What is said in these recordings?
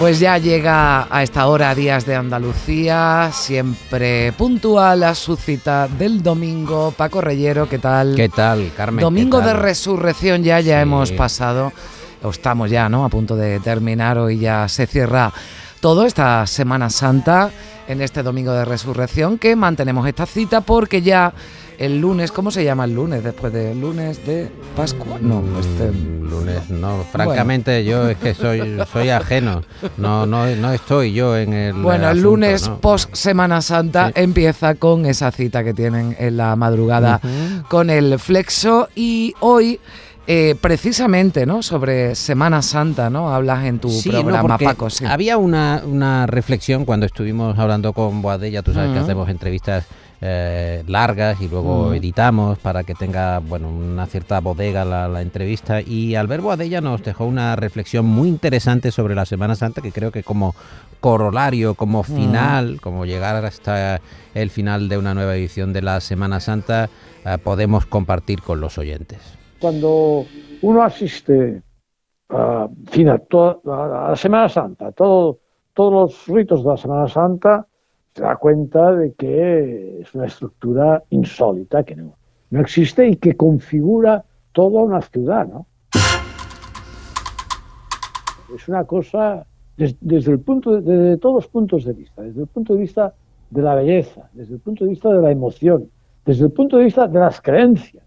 Pues ya llega a esta hora Días de Andalucía, siempre puntual a su cita del domingo. Paco Reyero, ¿qué tal? ¿Qué tal, Carmen? Domingo de resurrección ya, ya hemos pasado, o estamos ya, ¿no? A punto de terminar, hoy ya se cierra todo esta Semana Santa en este domingo de resurrección que mantenemos esta cita porque ya el lunes, ¿cómo se llama el lunes después del lunes de Pascua? No, este lunes no, francamente yo es que soy soy ajeno. No no no estoy yo en el Bueno, el lunes post Semana Santa empieza con esa cita que tienen en la madrugada con el Flexo y hoy eh, precisamente, ¿no? Sobre Semana Santa, ¿no? Hablas en tu programa, Paco. Sí. Había una, una, reflexión cuando estuvimos hablando con Boadella, tú sabes que hacemos entrevistas eh, largas y luego editamos para que tenga bueno una cierta bodega la, entrevista. Y Albert Boadella nos dejó una reflexión muy interesante sobre la Semana Santa que creo que como corolario, como final, como llegar hasta el final de una nueva edición de la Semana Santa eh, podemos compartir con los oyentes. Cuando uno asiste a, a la Semana Santa, todo, todos los ritos de la Semana Santa, se da cuenta de que es una estructura insólita, que no, no existe y que configura toda una ciudad, ¿no? Es una cosa desde, el punto desde todos los puntos de vista, desde el punto de vista de la belleza, desde el punto de vista de la emoción, desde el punto de vista de las creencias.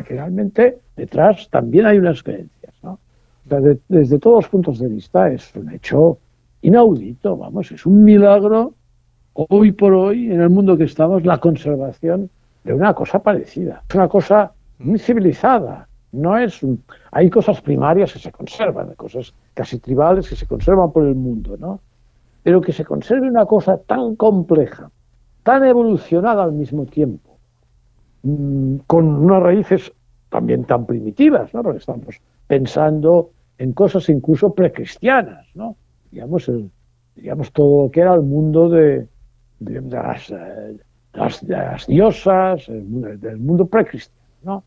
Realmente detrás también hay unas creencias. ¿no? desde todos los puntos de vista es un hecho inaudito, vamos, es un milagro hoy por hoy en el mundo que estamos la conservación de una cosa parecida. Es una cosa muy civilizada. No es hay cosas primarias que se conservan, cosas casi tribales que se conservan por el mundo, ¿no? Pero que se conserve una cosa tan compleja, tan evolucionada al mismo tiempo, mm, con unas raíces también tan primitivas, ¿no? porque estamos pensando en cosas incluso precristianas, ¿no? digamos, digamos todo lo que era el mundo de, las, las, diosas, el, del mundo precristiano. ¿no?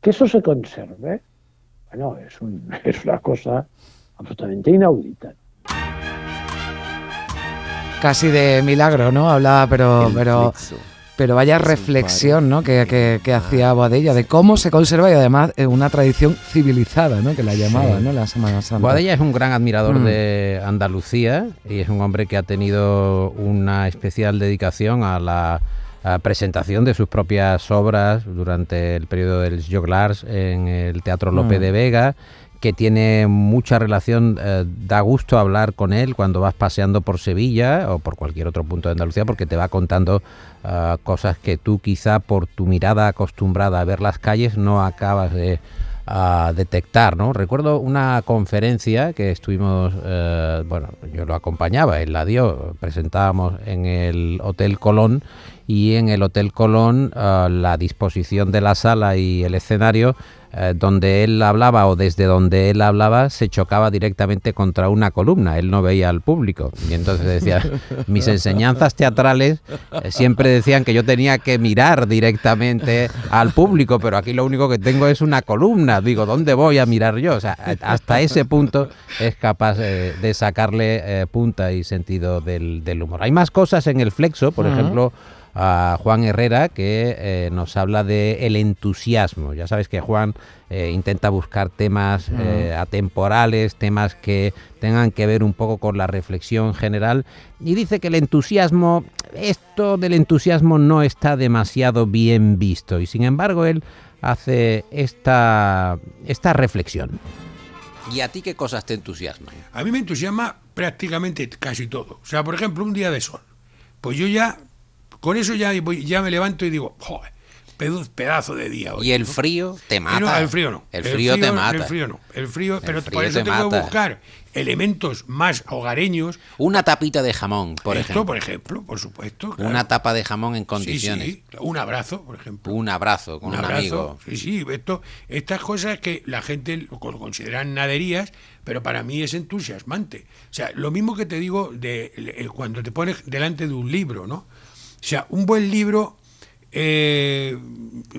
Que eso se conserve, bueno, es, es una cosa absolutamente inaudita. Casi de milagro, ¿no? Hablaba, pero, pero pero vaya reflexión ¿no? que, que, hacía Boadella de cómo se conserva y además una tradición civilizada, ¿no? que la llamaba ¿no? la Semana Santa. Boadella es un gran admirador mm. de Andalucía y es un hombre que ha tenido una especial dedicación a la presentación de sus propias obras durante el periodo del Joglars en el Teatro Lope mm. de Vega que tiene mucha relación, eh, da gusto hablar con él cuando vas paseando por Sevilla o por cualquier otro punto de Andalucía porque te va contando eh, cosas que tú quizá por tu mirada acostumbrada a ver las calles no acabas de detectar, ¿no? Recuerdo una conferencia que estuvimos, eh, bueno, yo lo acompañaba, él la dio, presentábamos en el Hotel Colón y en el Hotel Colón la disposición de la sala y el escenario eh, donde él hablaba o desde donde él hablaba se chocaba directamente contra una columna, él no veía al público. Y entonces decía, mis enseñanzas teatrales eh, siempre decían que yo tenía que mirar directamente al público, pero aquí lo único que tengo es una columna. Digo, ¿dónde voy a mirar yo? O sea, hasta ese punto es capaz eh, de sacarle punta y sentido del, humor. Hay más cosas en el flexo, por ejemplo a Juan Herrera que eh, nos habla de el entusiasmo. Ya sabes que Juan eh, intenta buscar temas eh, atemporales, temas que tengan que ver un poco con la reflexión general y dice que el entusiasmo, esto del entusiasmo no está demasiado bien visto y sin embargo él hace esta, esta reflexión. ¿Y a ti qué cosas te entusiasman? A mí me entusiasma prácticamente casi todo. O sea, por ejemplo, un día de sol. Pues yo ya con eso ya, ya me levanto y digo, joder, pedazo de día hoy. ¿Y el frío te mata? el frío no. El frío, te mata. El frío no. El frío, pero por eso tengo que buscar elementos más hogareños. Una tapita de jamón, por Esto, ejemplo. por ejemplo, por supuesto. Una tapa de jamón en condiciones. Sí, sí. Un abrazo, por ejemplo. Un abrazo con un, amigo. Sí, sí. Esto, estas cosas que la gente lo consideran naderías, pero para mí es entusiasmante. O sea, lo mismo que te digo de cuando te pones delante de un libro, ¿no? O sea, un buen libro eh,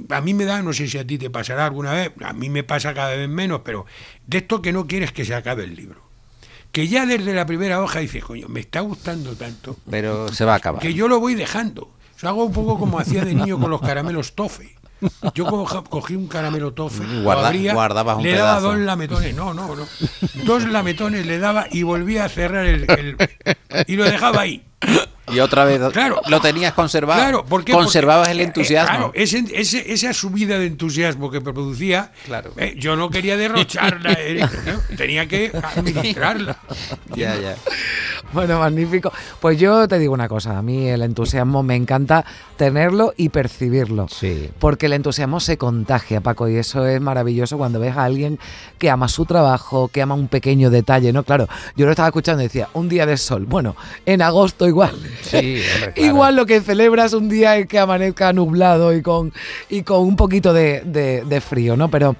a mí me da, no sé si a ti te pasará alguna vez, a mí me pasa cada vez menos, pero de esto que no quieres que se acabe el libro. Que ya desde la primera hoja dices, coño, me está gustando tanto. Pero se va a acabar. Que yo lo voy dejando. O sea, hago un poco como hacía de niño con los caramelos tofe. Yo co- cogí un caramelo tofe, lo Guarda- abría, guardabas un le daba pedazo. dos lametones, no, no, no, dos lametones le daba y volvía a cerrar el, el- y lo dejaba ahí. Y otra vez Claro. lo tenías conservado. Claro, ¿por qué? Conservabas Porque, el eh, entusiasmo. eh, claro, ese- ese- esa subida de entusiasmo que producía, Claro. eh, yo no quería derrocharla, eh, tenía que administrarla. Ya, ya. Bueno, magnífico. Pues yo te digo una cosa, a mí el entusiasmo me encanta tenerlo y percibirlo. Sí. Porque el entusiasmo se contagia, Paco, y eso es maravilloso cuando ves a alguien que ama su trabajo, que ama un pequeño detalle, ¿no? Claro, yo lo estaba escuchando y decía, un día de sol. Bueno, en agosto igual. Sí, claro. Igual lo que celebras un día es que amanezca nublado y con, y con un poquito de, de- de frío, ¿no? Pero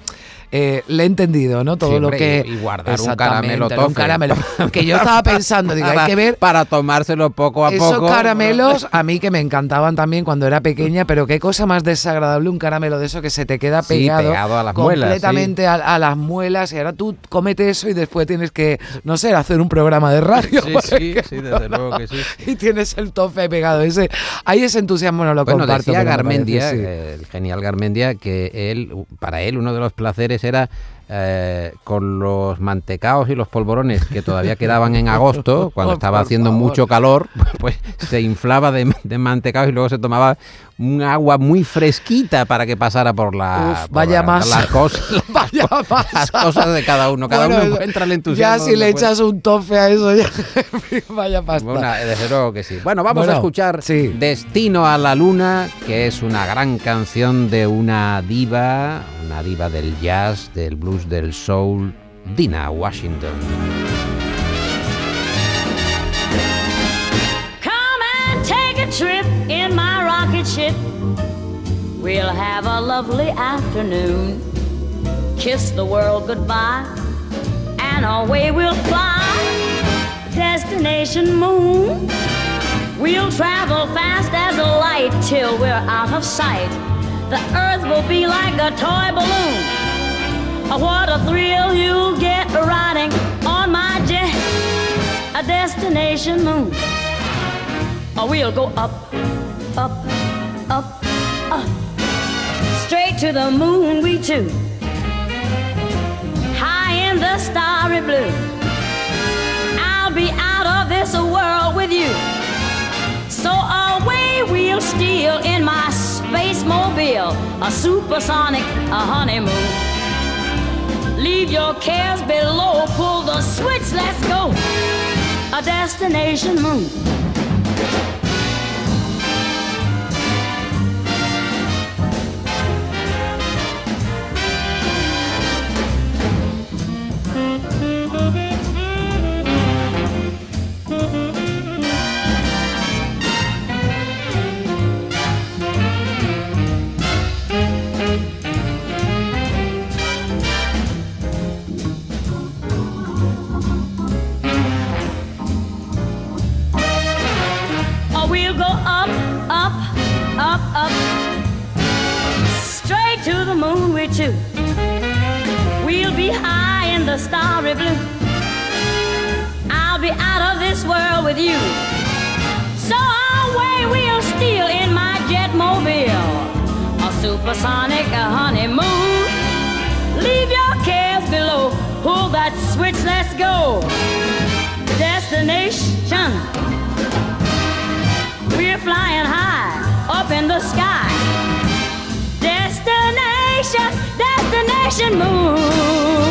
eh, le he entendido, ¿no? Todo Sí, lo que... y- y guardar un caramelo Un tofe. caramelo. Que yo estaba pensando, digo, hay Para- que ver Para tomárselo poco a esos poco. caramelos a mí que me encantaban también cuando era pequeña, pero qué cosa más desagradable un caramelo de eso que se te queda Sí, pegado, pegado a las muelas, completamente a, a las muelas y ahora tú comete eso y después tienes que, no sé, hacer un programa de radio. Sí, sí, sí, desde luego que sí. Y tienes el tofe pegado. Ese, ahí ese entusiasmo no lo Bueno, comparto. decía Garmendia, parece, sí. el genial Garmendia, que él, para él uno de los placeres era eh, con los mantecaos y los polvorones que todavía quedaban en agosto, cuando estaba haciendo mucho calor, pues se inflaba de, de mantecaos y luego se tomaba un agua muy fresquita para que pasara por la Uf, por vaya la- las cosas Vaya las cosas de cada uno cada Bueno, uno encuentra el Ya entusiasmo si le puede. echas un tofe a eso, ya. Vaya pasta. Bueno, desde luego que sí. Bueno, vamos Bueno, a escuchar sí. Destino a la Luna, que es una gran canción de una diva, una diva del jazz, del blues, del soul, Dina Washington. Come and take a trip in my rocket ship. We'll have a lovely afternoon. Kiss the world goodbye, and away we'll fly. Destination moon. We'll travel fast as a light till we're out of sight. The earth will be like a toy balloon. Oh, What a thrill you'll get riding on my jet. A destination moon. Oh, we'll go up, up, up, up. Straight to the moon, we two. High in the starry blue. I'll be out of this world with you. So away we'll steal in my space mobile, a supersonic, a honeymoon. Leave your cares below, pull the switch, let's go. A destination moon. In the starry blue. I'll be out of this world with you. So away we'll steal in my jet mobile. A supersonic a honeymoon. Leave your cares below. Pull that switch, let's go. Destination. We're flying high up in the sky. Destination, destination moon.